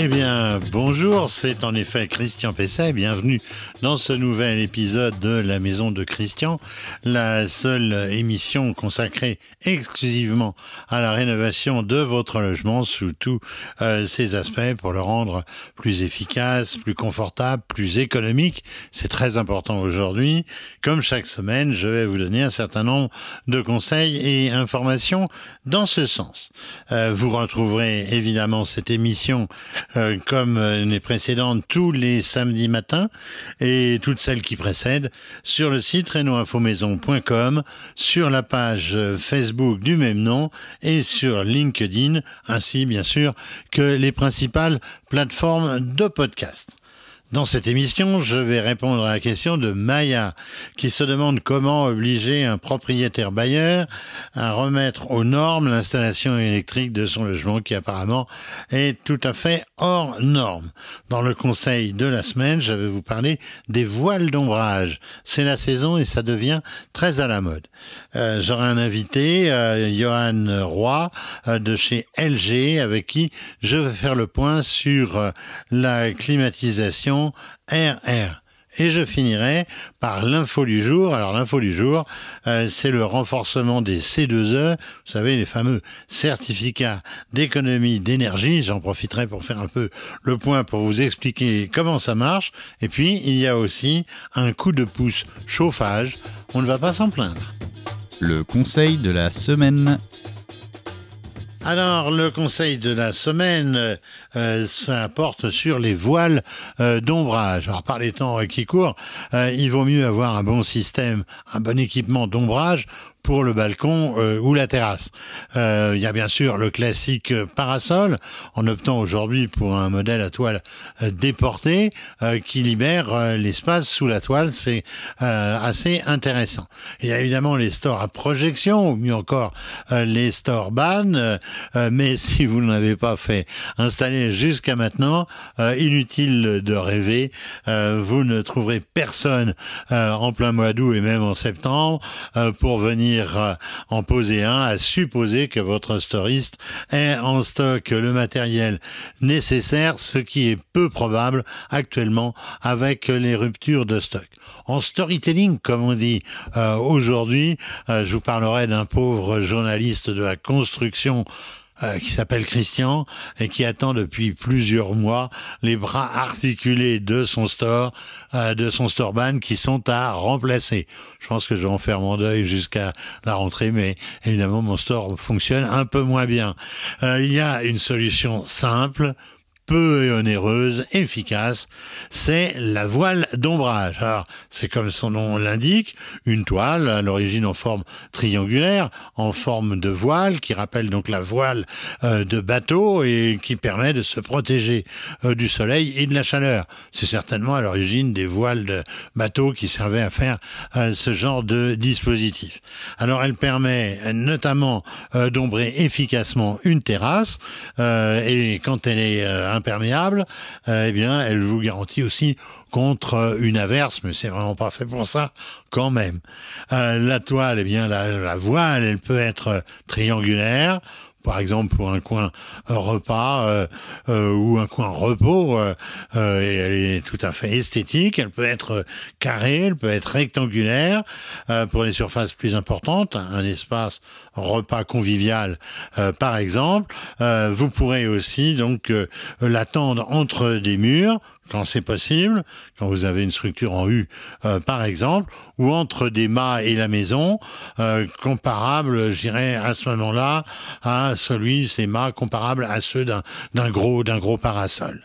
Eh bien, bonjour, c'est en effet Christian Pesset. Bienvenue dans ce nouvel épisode de La Maison de Christian, la seule émission consacrée exclusivement à la rénovation de votre logement sous tous euh, ses aspects pour le rendre plus efficace, plus confortable, plus économique. C'est très important aujourd'hui. Comme chaque semaine, je vais vous donner un certain nombre de conseils et informations dans ce sens. Euh, vous retrouverez évidemment cette émission euh, comme euh, les précédentes tous les samedis matins et toutes celles qui précèdent sur le site renoinfomaison.com, sur la page euh, Facebook du même nom et sur LinkedIn, ainsi bien sûr que les principales plateformes de podcast. Dans cette émission, je vais répondre à la question de Maya, qui se demande comment obliger un propriétaire bailleur à remettre aux normes l'installation électrique de son logement, qui apparemment est tout à fait hors norme. Dans le conseil de la semaine, je vais vous parler des voiles d'ombrage. C'est la saison et ça devient très à la mode. Euh, J'aurai un invité, euh, Johan Roy, euh, de chez LG, avec qui je vais faire le point sur la climatisation RR. Et je finirai par l'info du jour. Alors l'info du jour, euh, c'est le renforcement des C2E, vous savez, les fameux certificats d'économie d'énergie. J'en profiterai pour faire un peu le point pour vous expliquer comment ça marche. Et puis, il y a aussi un coup de pouce chauffage. On ne va pas s'en plaindre. Le conseil de la semaine. Alors, le conseil de la semaine, euh, sur les voiles euh, d'ombrage. Alors, par les temps qui courent, euh, il vaut mieux avoir un bon système, un bon équipement d'ombrage pour le balcon euh, ou la terrasse. Euh, il y a bien sûr le classique parasol, en optant aujourd'hui pour un modèle à toile euh, déportée euh, qui libère l'espace sous la toile. C'est assez intéressant. Il y a évidemment les stores à projection, ou mieux encore les stores ban. mais si vous ne l'avez pas fait installer jusqu'à maintenant, inutile de rêver. Vous ne trouverez personne en plein mois d'août et même en septembre pour venir euh, en poser un, à supposer que votre storiste ait en stock le matériel nécessaire, ce qui est peu probable actuellement avec les ruptures de stock. En storytelling, comme on dit euh, aujourd'hui, euh, je vous parlerai d'un pauvre journaliste de la construction euh, qui s'appelle Christian et qui attend depuis plusieurs mois les bras articulés de son store, euh, de son store ban qui sont à remplacer. Je pense que je vais en faire mon deuil jusqu'à la rentrée, mais évidemment mon store fonctionne un peu moins bien. Euh, il y a une solution simple peu onéreuse, efficace, c'est la voile d'ombrage. Alors, c'est comme son nom l'indique, une toile, à l'origine en forme triangulaire, en forme de voile, qui rappelle donc la voile euh, de bateau et qui permet de se protéger euh, du soleil et de la chaleur. C'est certainement à l'origine des voiles de bateau qui servaient à faire euh, ce genre de dispositif. Alors, elle permet notamment d'ombrer efficacement une terrasse et quand elle est imperméable, euh, eh bien, elle vous garantit aussi contre euh, une averse, mais c'est vraiment pas fait pour ça quand même. Euh, la toile, eh bien, la, voile, elle peut être triangulaire. Par exemple, pour un coin repas euh, euh, ou un coin repos, euh, et elle est tout à fait esthétique. Elle peut être carrée, elle peut être rectangulaire. Pour les surfaces plus importantes, un espace repas convivial, par exemple. Vous pourrez aussi donc l'attendre entre des murs quand c'est possible, quand vous avez une structure en U, euh, par exemple, ou entre des mâts et la maison, euh, comparable, je à ce moment-là, à celui, ces mâts comparables à ceux d'un d'un gros, d'un gros parasol.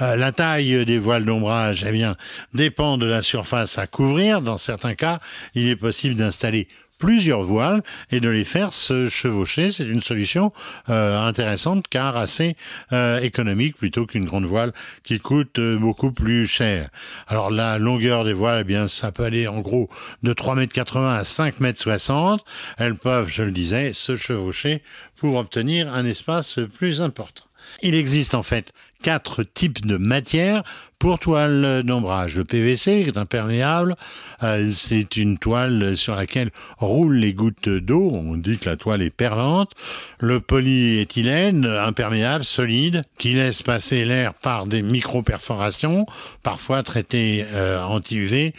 Euh, la taille des voiles d'ombrage, eh bien, dépend de la surface à couvrir. Dans certains cas, il est possible d'installer plusieurs voiles et de les faire se chevaucher. C'est une solution euh, intéressante car assez euh, économique plutôt qu'une grande voile qui coûte euh, beaucoup plus cher. Alors la longueur des voiles, eh bien ça peut aller en gros de 3,80 m à 5,60 m. Elles peuvent, je le disais, se chevaucher pour obtenir un espace plus important. Il existe en fait quatre types de matières pour toile d'ombrage. Le PVC est imperméable, euh, c'est une toile sur laquelle roulent les gouttes d'eau, on dit que la toile est perlante. Le polyéthylène, imperméable, solide, qui laisse passer l'air par des micro-perforations, parfois traité euh, anti-UV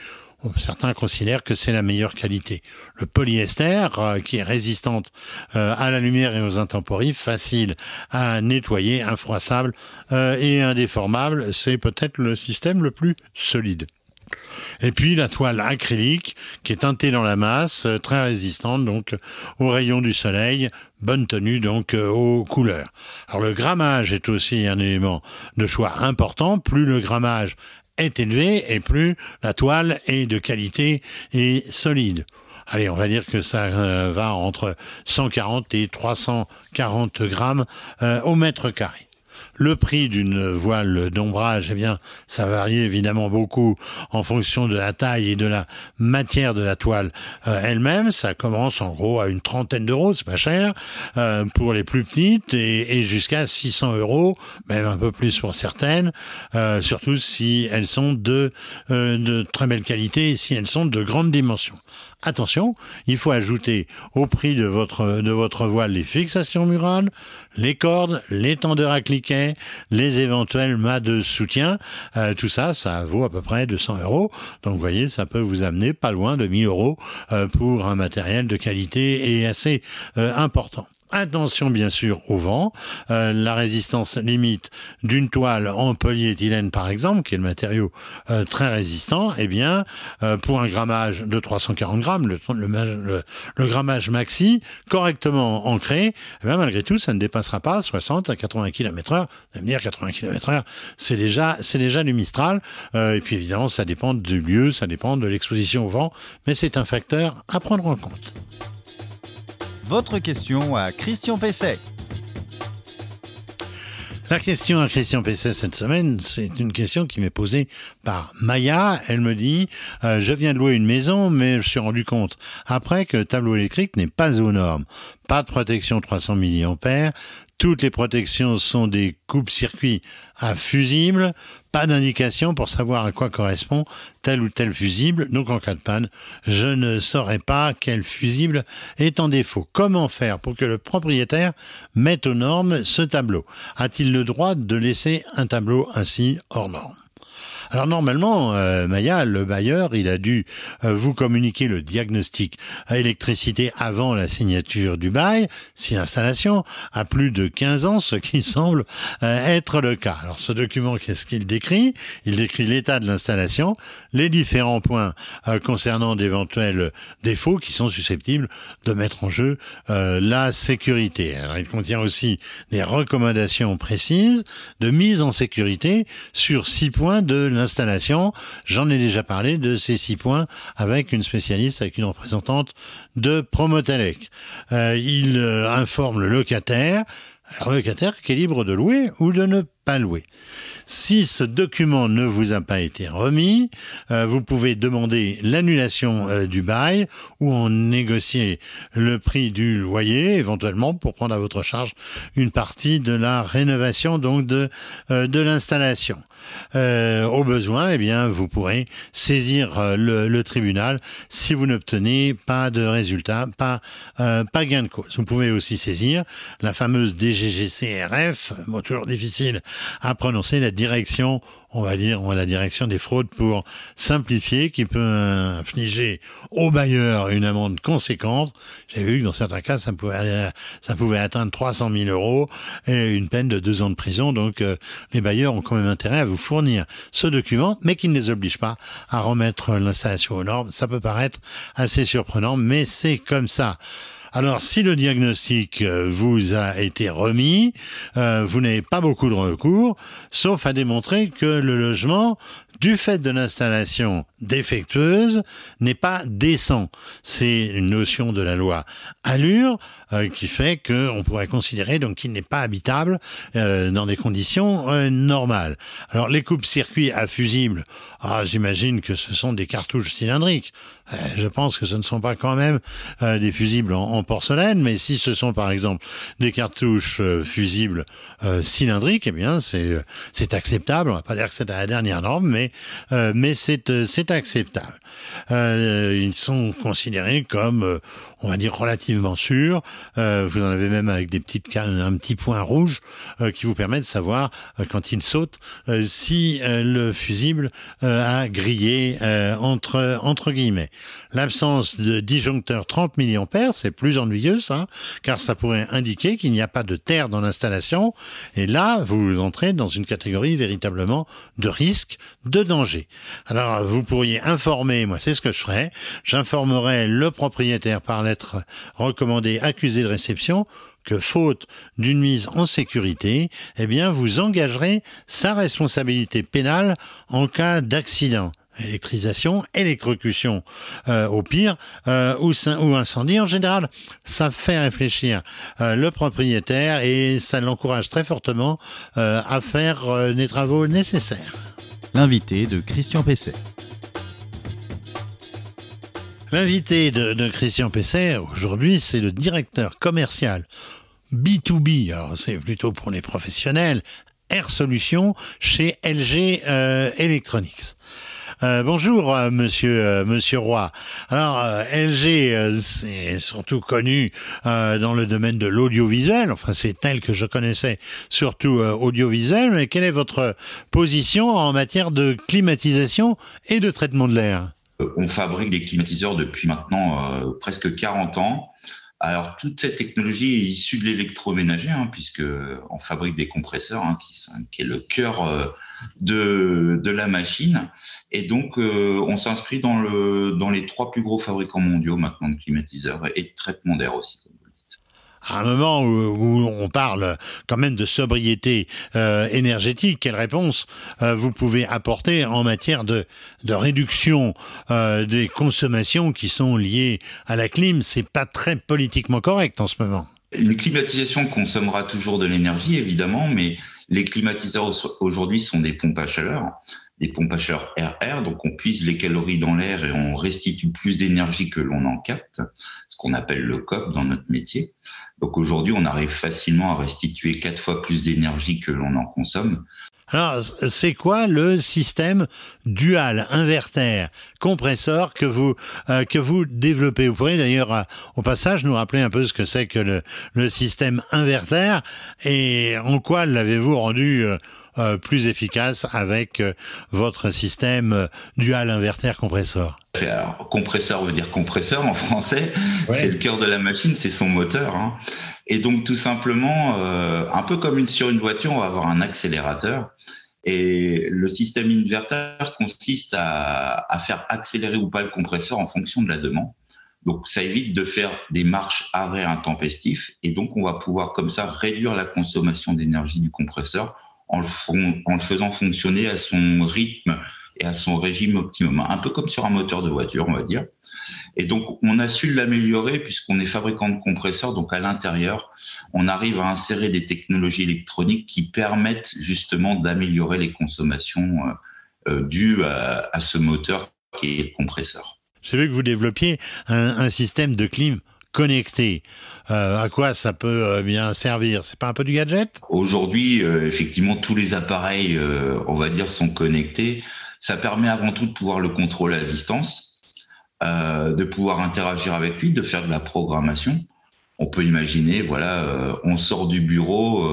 certains considèrent que c'est la meilleure qualité. Le polyester, euh, qui est résistante euh, à la lumière et aux intempéries, facile à nettoyer, infroissable euh, et indéformable, c'est peut-être le système le plus solide. Et puis la toile acrylique qui est teintée dans la masse, très résistante donc aux rayons du soleil, bonne tenue donc aux couleurs. Alors le grammage est aussi un élément de choix important. Plus le grammage est élevé et plus la toile est de qualité et solide. Allez, on va dire que ça euh, va entre 140 et 340 grammes euh, au mètre carré. Le prix d'une voile d'ombrage, eh bien, ça varie évidemment beaucoup en fonction de la taille et de la matière de la toile euh, elle-même. Ça commence en gros à une trentaine d'euros, c'est pas cher euh, pour les plus petites et, jusqu'à 600 euros, même un peu plus pour certaines, euh, surtout si elles sont de, très belle qualité et si elles sont de grande dimension. Attention, il faut ajouter au prix de votre, de votre voile les fixations murales, les cordes, les tendeurs à cliquet, les éventuels mâts de soutien. Euh, tout ça, ça vaut à peu près 200 euros. Donc vous voyez, ça peut vous amener pas loin de 1000 euros euh, pour un matériel de qualité et assez euh, important. Attention bien sûr au vent. Euh, la résistance limite d'une toile en polyéthylène par exemple, qui est le matériau euh, très résistant, eh bien euh, pour un grammage de 340 grammes, le, le, le, grammage maxi correctement ancré, eh malgré tout ça ne dépassera pas 60 à 80 km/h. Vous me dire 80 km/h, c'est déjà c'est déjà du Mistral. et puis évidemment ça dépend du lieu, ça dépend de l'exposition au vent, mais c'est un facteur à prendre en compte votre question à Christian Pesset. La question à Christian Pesset cette semaine, c'est une question qui m'est posée par Maya. Elle me dit euh, Je viens de louer une maison, mais je suis rendu compte après que le tableau électrique n'est pas aux normes. Pas de protection 300 mA, toutes les protections sont des coupes-circuits à fusibles, pas d'indication pour savoir à quoi correspond tel ou tel fusible. Donc en cas de panne, je ne saurais pas quel fusible est en défaut. Comment faire pour que le propriétaire mette aux normes ce tableau? A-t-il le droit de laisser un tableau ainsi hors norme? Alors normalement, euh, Maya, le bailleur, il a dû euh, vous communiquer le diagnostic à électricité avant la signature du bail, si l'installation a plus de 15 ans, ce qui semble euh, être le cas. Alors ce document, qu'est-ce qu'il décrit? Il décrit l'état de l'installation, les différents points concernant d'éventuels défauts qui sont susceptibles de mettre en jeu la sécurité. Alors il contient aussi des recommandations précises de mise en sécurité sur six points de l'installation. J'en ai déjà parlé de ces six points avec une spécialiste, avec une représentante de Promotelec. Euh, il euh, informe le locataire, le locataire qui est libre de louer ou de ne pas louer. Si ce document ne vous a pas été remis, euh, vous pouvez demander l'annulation du bail ou en négocier le prix du loyer éventuellement pour prendre à votre charge une partie de la rénovation donc de l'installation. Au besoin, eh bien, vous pourrez saisir le, le, tribunal si vous n'obtenez pas de résultat, pas pas gain de cause. Vous pouvez aussi saisir la fameuse DGGCRF, mot toujours difficile à prononcer, la direction, on va dire, on a la direction des fraudes pour simplifier, qui peut infliger au bailleur une amende conséquente. J'ai vu que dans certains cas, ça pouvait, ça pouvait atteindre 300 000 euros et une peine de deux ans de prison. Donc, euh, les bailleurs ont quand même intérêt à vous fournir ce document, mais qui ne les oblige pas à remettre l'installation aux normes. Ça peut paraître assez surprenant, mais c'est comme ça. Alors, si le diagnostic euh, vous a été remis, euh, vous n'avez pas beaucoup de recours, sauf à démontrer que le logement du fait de l'installation défectueuse, n'est pas décent. C'est une notion de la loi Allure euh, qui fait qu'on pourrait considérer donc qu'il n'est pas habitable euh, dans des conditions euh, normales. Alors les coupes-circuits à fusibles, ah, j'imagine que ce sont des cartouches cylindriques. je pense que ce ne sont pas quand même des fusibles en, porcelaine, mais si ce sont par exemple des cartouches fusibles cylindriques, eh bien c'est acceptable. On va pas dire que c'est la dernière norme, mais mais c'est c'est acceptable. ils sont considérés comme on va dire relativement sûrs. vous en avez même avec des petites un petit point rouge qui vous permet de savoir quand il saute si le fusible griller euh, entre, entre guillemets. L'absence de disjoncteur 30 mA, c'est plus ennuyeux ça, car ça pourrait indiquer qu'il n'y a pas de terre dans l'installation, et là, vous entrez dans une catégorie véritablement de risque, de danger. Alors, vous pourriez informer, moi c'est ce que je ferais, j'informerai le propriétaire par lettre recommandée accusé de réception que faute d'une mise en sécurité, eh bien, vous engagerez sa responsabilité pénale en cas d'accident électrisation, électrocution euh, au pire, euh, ou, ou, incendie en général. Ça fait réfléchir euh, le propriétaire et ça l'encourage très fortement à faire les travaux nécessaires. L'invité de Christian Pesset. L'invité de, Christian Pesset aujourd'hui, c'est le directeur commercial B2B, alors c'est plutôt pour les professionnels, Air Solutions chez LG euh, Electronics. Euh, bonjour, euh, monsieur, euh, monsieur Roy. Alors, LG, c'est surtout connu dans le domaine de l'audiovisuel. Enfin, c'est tel que je connaissais, surtout audiovisuel. Mais quelle est votre position en matière de climatisation et de traitement de l'air? On fabrique des climatiseurs depuis maintenant presque 40 ans. Alors toute cette technologie est issue de l'électroménager, hein, puisque on fabrique des compresseurs, hein, qui, qui, est le cœur euh, de, de la machine, et donc euh, on s'inscrit dans le dans les trois plus gros fabricants mondiaux maintenant de climatiseurs et de traitement d'air aussi à un moment où, on parle quand même de sobriété euh, énergétique, quelle réponse euh, vous pouvez apporter en matière de, réduction euh, des consommations qui sont liées à la clim C'est pas très politiquement correct en ce moment. Une climatisation consommera toujours de l'énergie, évidemment, mais les climatiseurs aujourd'hui sont des pompes à chaleur des pompes à RR, donc on puise les calories dans l'air et on restitue plus d'énergie que l'on en capte, ce qu'on appelle le COP dans notre métier. Donc aujourd'hui, on arrive facilement à restituer quatre fois plus d'énergie que l'on en consomme. Alors, c'est quoi le système dual inverter compresseur que vous euh, que vous développez? Vous pourriez d'ailleurs euh, au passage nous rappeler un peu ce que c'est que le, le système inverter et en quoi l'avez-vous rendu euh, euh, plus efficace avec euh, votre système euh, dual inverter compresseur Alors, compresseur veut dire compresseur en français. C'est le cœur de la machine, c'est son moteur. Hein. Et donc tout simplement, un peu comme une, sur une voiture, on va avoir un accélérateur. Et le système inverter consiste à, à, faire accélérer ou pas le compresseur en fonction de la demande. Donc ça évite de faire des marches arrêts intempestifs et donc on va pouvoir comme ça réduire la consommation d'énergie du compresseur en le, faisant fonctionner à son rythme et à son régime optimum, un peu comme sur un moteur de voiture, on va dire. Et donc, on a su l'améliorer puisqu'on est fabricant de compresseurs, donc à l'intérieur, on arrive à insérer des technologies électroniques qui permettent justement d'améliorer les consommations euh, euh dues à, ce moteur qui est le compresseur. J'ai vu que vous développiez un, un système de clim connecté. Euh, à quoi ça peut euh, bien servir? C'est pas un peu du gadget? Aujourd'hui, euh, effectivement, tous les appareils, on va dire, sont connectés. Ça permet avant tout de pouvoir le contrôler à distance, de pouvoir interagir avec lui, de faire de la programmation. On peut imaginer, voilà, on sort du bureau,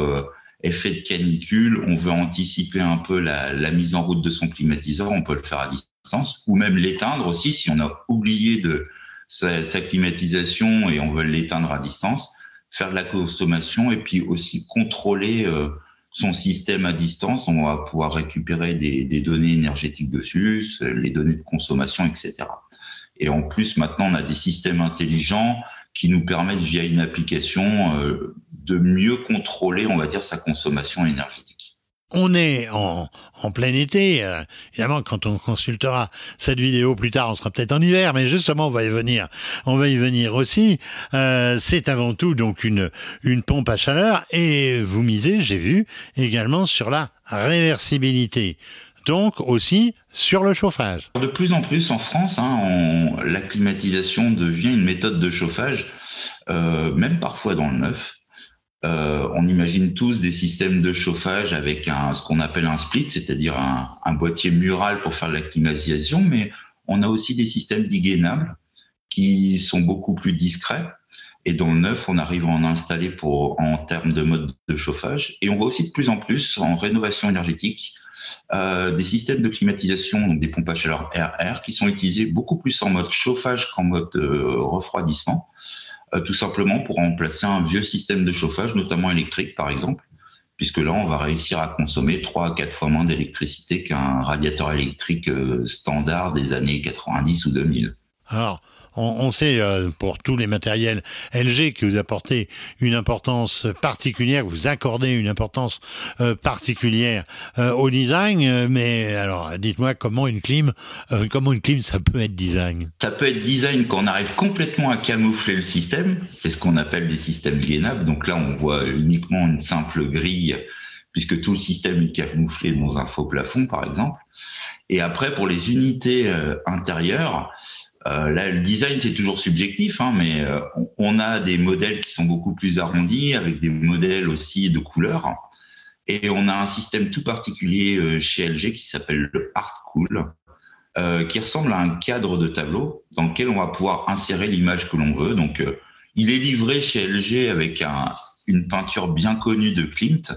effet de canicule, on veut anticiper un peu la, la mise en route de son climatiseur, on peut le faire à distance, ou même l'éteindre aussi si on a oublié de sa, sa climatisation et on veut l'éteindre à distance, faire de la consommation et puis aussi contrôler euh, son système à distance. On va pouvoir récupérer des, des, données énergétiques dessus, les données de consommation, etc. Et en plus, maintenant, on a des systèmes intelligents qui nous permettent, via une application, euh, de mieux contrôler, on va dire, sa consommation énergétique. On est en, en plein été. Euh, évidemment, quand on consultera cette vidéo plus tard, on sera peut-être en hiver, mais justement, on va y venir. On va y venir aussi. Euh, c'est avant tout donc une une pompe à chaleur et vous misez, j'ai vu, également sur la réversibilité. Donc aussi sur le chauffage. De plus en plus en France, hein, la climatisation devient une méthode de chauffage, euh, même parfois dans le neuf. Euh, on imagine tous des systèmes de chauffage avec ce qu'on appelle un split, c'est-à-dire un, boîtier mural pour faire la climatisation, mais on a aussi des systèmes dégainables qui sont beaucoup plus discrets. Et dans le neuf, on arrive à en installer pour, en termes de mode de chauffage. Et on voit aussi de plus en plus en rénovation énergétique euh, des systèmes de climatisation, donc des pompes à chaleur RR, qui sont utilisés beaucoup plus en mode chauffage qu'en mode euh, refroidissement. Euh, tout simplement pour remplacer un vieux système de chauffage, notamment électrique par exemple, puisque là on va réussir à consommer 3 à 4 fois moins d'électricité qu'un radiateur électrique euh, standard des années 90 ou 2000. Alors, on, sait euh, pour tous les matériels LG que vous apportez une importance particulière, que vous accordez une importance euh, particulière euh, au design. Mais alors, dites-moi comment une clim, comment une clim, ça peut être design? Ça peut être design quand on arrive complètement à camoufler le système. C'est ce qu'on appelle des systèmes gainables. Donc là, on voit uniquement une simple grille puisque tout le système est camouflé dans un faux plafond, par exemple. Et après, pour les unités intérieures, euh, là, le design, c'est toujours subjectif, hein, mais euh, on, a des modèles qui sont beaucoup plus arrondis, avec des modèles aussi de couleurs. Et on a un système tout particulier euh, chez LG qui s'appelle le Art Cool, qui ressemble à un cadre de tableau dans lequel on va pouvoir insérer l'image que l'on veut. Donc, il est livré chez LG avec un, une peinture bien connue de Klimt,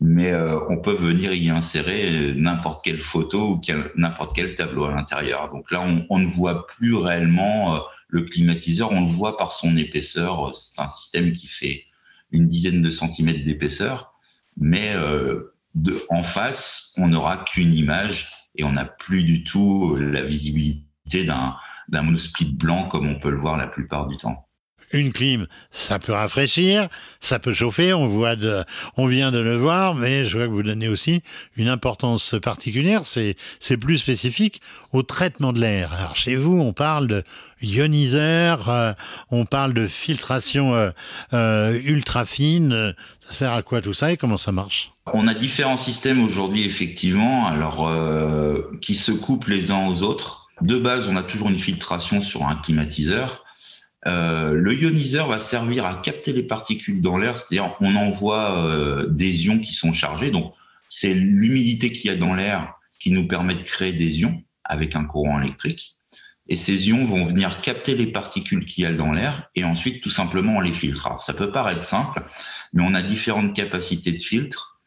mais euh, on peut venir y insérer n'importe quelle photo ou n'importe quel tableau à l'intérieur. Donc là, on, ne voit plus réellement euh, le climatiseur, on le voit par son épaisseur. C'est un système qui fait une dizaine de centimètres d'épaisseur, mais euh, de, en face, on n'aura qu'une image et on n'a plus du tout la visibilité d'un d'un monosplit blanc comme on peut le voir la plupart du temps une clim, ça peut rafraîchir, ça peut chauffer, on voit de, on vient de le voir, mais je vois que vous donnez aussi une importance particulière, c'est, plus spécifique au traitement de l'air. Alors chez vous, on parle de ioniseur, euh, on parle de filtration euh, euh, ultra fine. Ça sert à quoi tout ça et comment ça marche? On a différents systèmes aujourd'hui, effectivement, alors qui se coupent les uns aux autres. De base, on a toujours une filtration sur un climatiseur. Euh, le ioniseur va servir à capter les particules dans l'air, c'est-à-dire on envoie euh, des ions qui sont chargés. Donc c'est l'humidité qu'il y a dans l'air qui nous permet de créer des ions avec un courant électrique. Et ces ions vont venir capter les particules qu'il y a dans l'air et ensuite tout simplement on les filtre. ça peut paraître simple, mais on a différentes capacités de filtre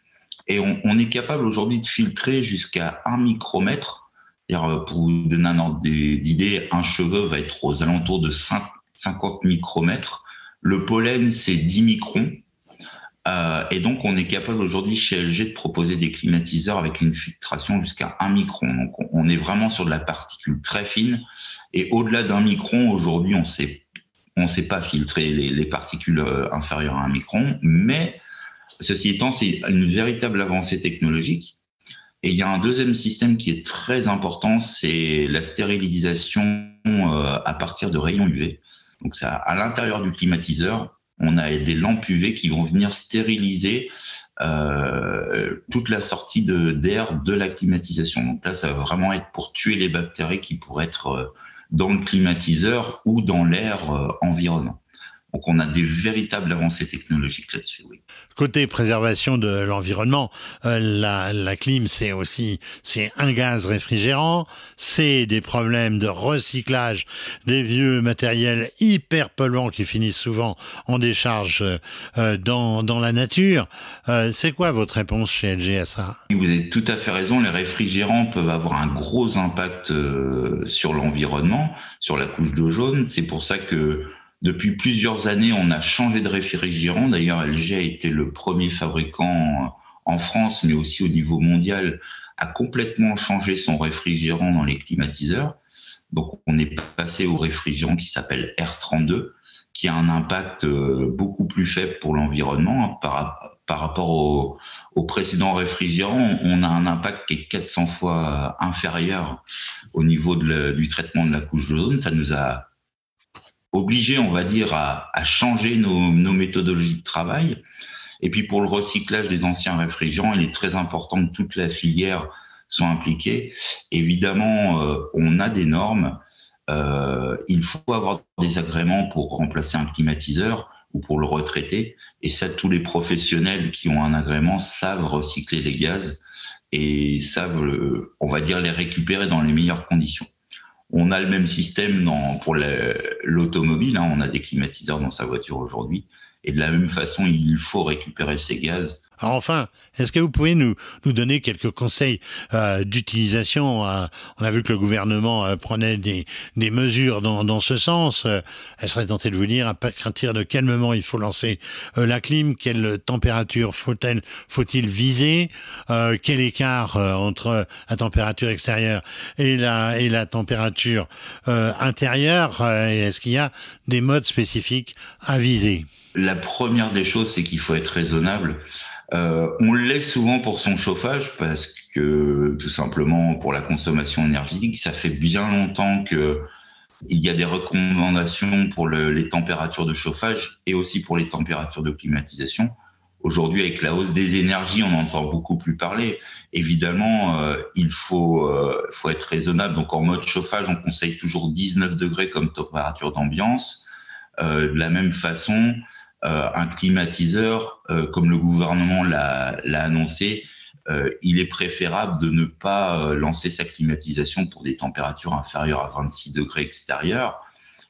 et on, est capable aujourd'hui de filtrer jusqu'à un micromètre. Euh, pour vous donner un ordre d'idée, un cheveu va être aux alentours de 5 50 micromètres. Le pollen, c'est 10 microns. Euh, et donc, on est capable aujourd'hui chez LG de proposer des climatiseurs avec une filtration jusqu'à 1 micron. Donc, on est vraiment sur de la particule très fine. Et au-delà d'un micron, aujourd'hui, on on sait pas filtrer les, les, particules euh, inférieures à un micron. Mais, ceci étant, c'est une véritable avancée technologique. Et il y a un deuxième système qui est très important, c'est la stérilisation euh, à partir de rayons UV. Donc à l'intérieur du climatiseur, on a des lampes UV qui vont venir stériliser euh, toute la sortie de d'air de la climatisation. Donc là, ça va vraiment être pour tuer les bactéries qui pourraient être euh, dans le climatiseur ou dans l'air euh, environnant. Donc on a des véritables avancées technologiques là-dessus. Oui. Côté préservation de l'environnement, euh, la, la, clim c'est aussi c'est un gaz réfrigérant, c'est des problèmes de recyclage des vieux matériels hyper polluants qui finissent souvent en décharge euh, dans, dans la nature. Euh, c'est quoi votre réponse chez LG à ça? Vous avez tout à fait raison. Les réfrigérants peuvent avoir un gros impact sur l'environnement, sur la couche d'eau jaune. C'est pour ça que depuis plusieurs années, on a changé de réfrigérant. D'ailleurs, LG a été le premier fabricant en France, mais aussi au niveau mondial, à complètement changer son réfrigérant dans les climatiseurs. Donc, on est passé au réfrigérant qui s'appelle R32, qui a un impact euh, beaucoup plus faible pour l'environnement par, rapport au, précédent réfrigérant, on a un impact qui est 400 fois inférieur au niveau du traitement de la couche d'ozone. Ça nous a obligé, on va dire, à, changer nos, nos, méthodologies de travail. Et puis pour le recyclage des anciens réfrigérants, il est très important que toute la filière soit impliquée. Évidemment, euh, on a des normes. Euh, il faut avoir des agréments pour remplacer un climatiseur ou pour le retraiter. Et ça, tous les professionnels qui ont un agrément savent recycler les gaz et savent, euh, on va dire, les récupérer dans les meilleures conditions. On a le même système dans, pour l'automobile. Hein, on a des climatiseurs dans sa voiture aujourd'hui. Et de la même façon, il faut récupérer ces gaz enfin, est-ce que vous pouvez nous, nous donner quelques conseils euh, d'utilisation euh, On a vu que le gouvernement euh, prenait des, des mesures dans, dans ce sens. Euh, elle serait tentée de vous dire à partir de quel moment il faut lancer euh, la clim, quelle température faut-elle faut-il viser, quel écart entre la température extérieure et la et la température intérieure. est-ce qu'il y a des modes spécifiques à viser? La première des choses, c'est qu'il faut être raisonnable. Euh, on le laisse souvent pour son chauffage parce que tout simplement pour la consommation énergétique, ça fait bien longtemps que il y a des recommandations pour le, les températures de chauffage et aussi pour les températures de climatisation. Aujourd'hui, avec la hausse des énergies, on entend beaucoup plus parler. Évidemment, euh, il faut, euh, faut être raisonnable. Donc, en mode chauffage, on conseille toujours 19 degrés comme température d'ambiance. Euh, de la même façon, un climatiseur, euh, comme le gouvernement l'a annoncé, euh, il est préférable de ne pas lancer sa climatisation pour des températures inférieures à 26 degrés extérieurs.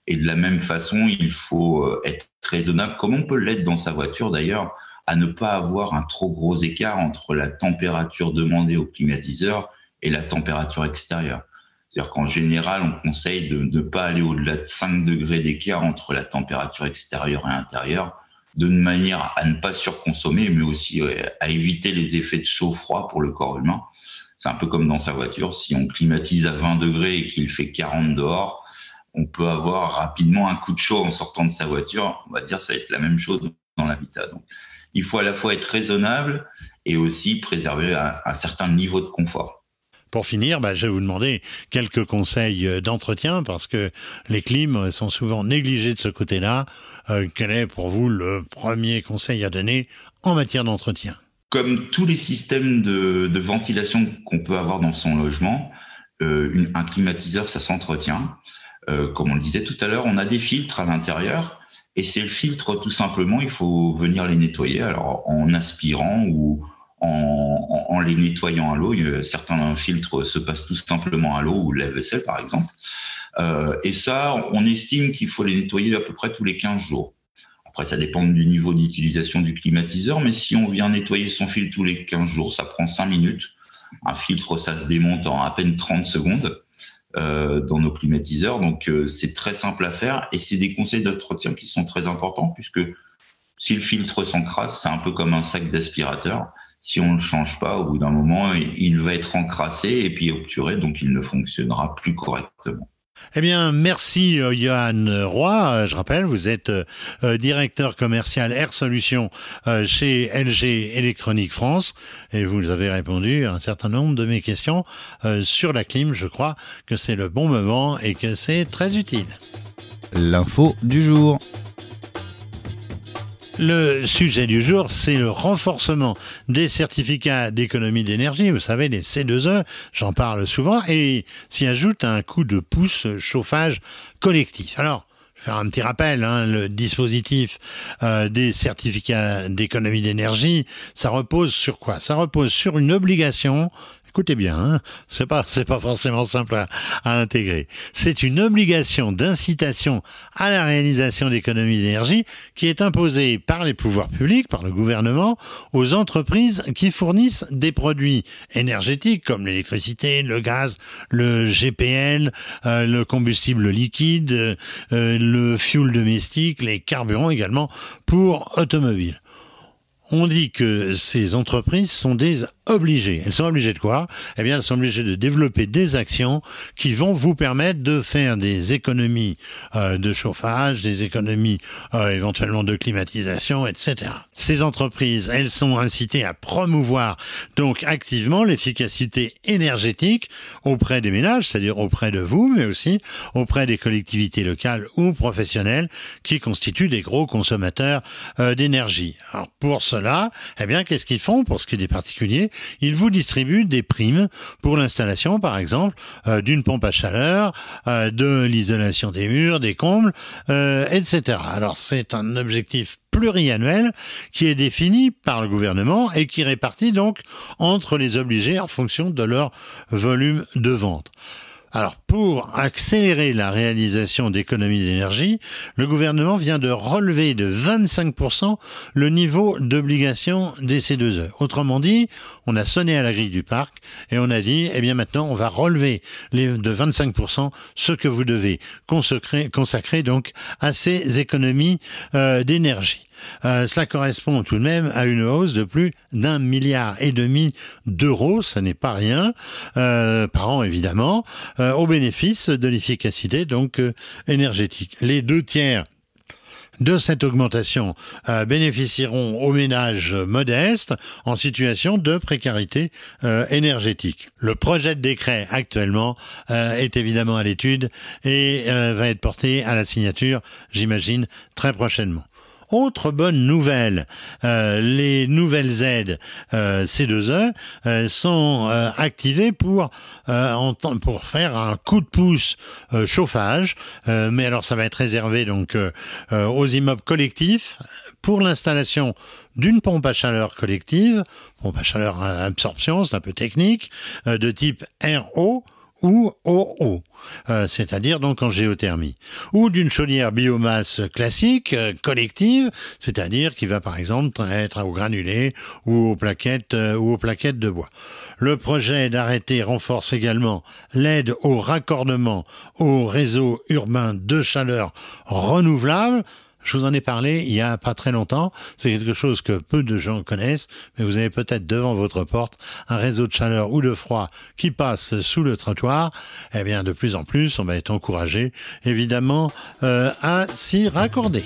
Et de la même façon, il faut être raisonnable, comme on peut l'être dans sa voiture d'ailleurs, à ne pas avoir un trop gros écart entre la température demandée au climatiseur et la température extérieure. C'est-à-dire qu'en général, on conseille de ne pas aller au-delà de 5 degrés d'écart entre la température extérieure et intérieure de manière à ne pas surconsommer, mais aussi à éviter les effets de chaud-froid pour le corps humain. C'est un peu comme dans sa voiture. Si on climatise à 20 degrés et qu'il fait 40 dehors, on peut avoir rapidement un coup de chaud en sortant de sa voiture. On va dire ça va être la même chose dans l'habitat. Donc, il faut à la fois être raisonnable et aussi préserver un certain niveau de confort. Pour finir, bah, je vais vous demander quelques conseils euh, d'entretien parce que les clims sont souvent négligés de ce côté-là. Euh, quel est pour vous le premier conseil à donner en matière d'entretien? Comme tous les systèmes de, ventilation qu'on peut avoir dans son logement, euh, un climatiseur, ça s'entretient. Comme on le disait tout à l'heure, on a des filtres à l'intérieur et ces filtres, tout simplement, il faut venir les nettoyer alors en aspirant ou en, en, les nettoyant à l'eau. Certains filtres se passent tout simplement à l'eau ou lave-vaisselle par exemple. Euh, et ça, on estime qu'il faut les nettoyer à peu près tous les 15 jours. Après, ça dépend du niveau d'utilisation du climatiseur, mais si on vient nettoyer son filtre tous les 15 jours, ça prend 5 minutes. Un filtre, ça se démonte en à peine 30 secondes euh, dans nos climatiseurs. Donc, euh, c'est très simple à faire et c'est des conseils d'entretien qui sont très importants puisque si le filtre s'encrasse, c'est un peu comme un sac d'aspirateur si on ne le change pas, au bout d'un moment, il va être encrassé et puis obturé, donc il ne fonctionnera plus correctement. Eh bien, merci euh, Johan Roy. Euh, je rappelle, vous êtes euh, directeur commercial Air Solutions chez LG Électronique France et vous avez répondu à un certain nombre de mes questions sur la clim. Je crois que c'est le bon moment et que c'est très utile. L'info du jour. Le sujet du jour, c'est le renforcement des certificats d'économie d'énergie, vous savez, les C2E, j'en parle souvent, et s'y ajoute un coup de pouce chauffage collectif. Alors, je vais faire un petit rappel, hein, le dispositif euh, des certificats d'économie d'énergie, ça repose sur quoi? Ça repose sur une obligation écoutez bien, hein, c'est pas c'est pas forcément simple à, à intégrer. C'est une obligation d'incitation à la réalisation d'économies d'énergie qui est imposée par les pouvoirs publics, par le gouvernement, aux entreprises qui fournissent des produits énergétiques comme l'électricité, le gaz, le GPL, euh, le combustible liquide, euh, le fuel domestique, les carburants également pour automobiles. On dit que ces entreprises sont des obligées. Elles sont obligées de quoi Eh bien, elles sont obligées de développer des actions qui vont vous permettre de faire des économies euh, de chauffage, des économies euh, éventuellement de climatisation, etc. Ces entreprises, elles sont incitées à promouvoir donc activement l'efficacité énergétique auprès des ménages, c'est-à-dire auprès de vous, mais aussi auprès des collectivités locales ou professionnelles qui constituent des gros consommateurs euh, d'énergie. Alors pour cela, eh bien, qu'est-ce qu'ils font pour ce qui est des particuliers? Ils vous distribuent des primes pour l'installation, par exemple, euh, d'une pompe à chaleur, euh, de l'isolation des murs, des combles, etc. Alors c'est un objectif pluriannuel qui est défini par le gouvernement et qui répartit donc entre les obligés en fonction de leur volume de vente. Alors, pour accélérer la réalisation d'économies d'énergie, le gouvernement vient de relever de 25% le niveau d'obligation des C2E. Autrement dit, on a sonné à la grille du parc et on a dit, eh bien maintenant, on va relever de 25% ce que vous devez consacrer, consacrer donc à ces économies euh, d'énergie. Euh, cela correspond tout de même à une hausse de plus d'un milliard et demi d'euros, ce n'est pas rien, euh, par an évidemment, euh, au bénéfice de l'efficacité donc énergétique. Les deux tiers de cette augmentation bénéficieront aux ménages modestes en situation de précarité énergétique. Le projet de décret actuellement est évidemment à l'étude et va être porté à la signature, j'imagine, très prochainement. Autre bonne nouvelle, euh, les nouvelles aides euh, C2E euh, sont activées pour pour faire un coup de pouce chauffage, mais alors ça va être réservé donc aux immeubles collectifs pour l'installation d'une pompe à chaleur collective, pompe à chaleur à absorption, c'est un peu technique, de type RO ou OO, euh, c'est-à-dire donc en géothermie, ou d'une chaudière biomasse classique, euh, collective, c'est-à-dire qui va par exemple être au granulé ou aux plaquettes euh, ou aux plaquettes de bois. Le projet d'arrêté renforce également l'aide au raccordement au réseau urbain de chaleur renouvelable, je vous en ai parlé il y a pas très longtemps. C'est quelque chose que peu de gens connaissent, mais vous avez peut-être devant votre porte un réseau de chaleur ou de froid qui passe sous le trottoir. Eh bien, de plus en plus, on va être encouragé, évidemment, euh, à s'y raccorder.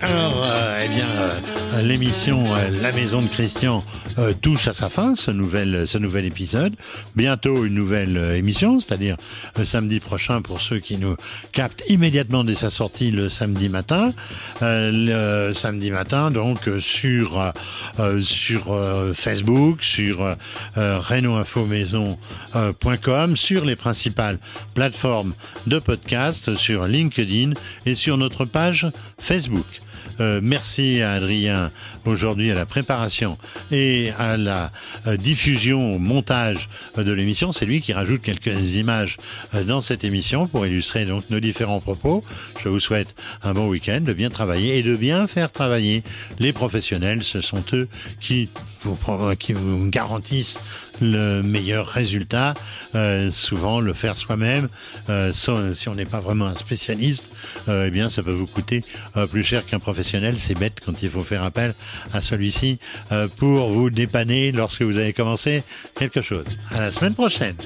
Alors, euh, eh bien, euh, l'émission La Maison de Christian euh, touche à sa fin, ce nouvel, ce nouvel épisode. Bientôt une nouvelle euh, émission, c'est-à-dire samedi prochain pour ceux qui nous captent immédiatement dès sa sortie le samedi matin. Euh, le samedi matin, donc sur, sur Facebook, sur renoinfomaison.com, sur les principales plateformes de podcast, sur LinkedIn et sur notre page Facebook. Euh, merci à Adrien aujourd'hui à la préparation et à la euh, diffusion, au montage euh, de l'émission. C'est lui qui rajoute quelques images dans cette émission pour illustrer donc nos différents propos. Je vous souhaite un bon week-end, de bien travailler et de bien faire travailler les professionnels. Ce sont eux qui vous, qui vous garantissent le meilleur résultat. Euh, souvent, le faire soi-même, euh, si on n'est pas vraiment un spécialiste, euh, eh bien, ça peut vous coûter euh, plus cher qu'un professionnel. C'est bête quand il faut faire appel à celui-ci euh, pour vous dépanner lorsque vous avez commencé quelque chose. À la semaine prochaine.